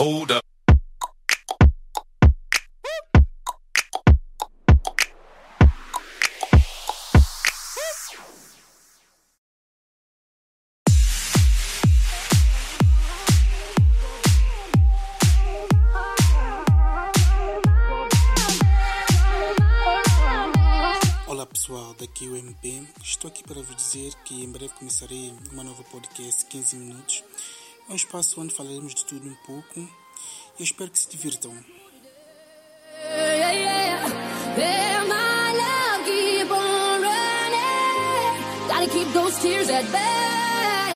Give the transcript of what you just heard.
Hold up. pessoal, daqui é o MP. Estou aqui para vos dizer que em breve começarei uma nova podcast 15 minutos é um espaço onde falaremos de tudo um pouco. Eu espero que se divirtam. keep those tears at bay.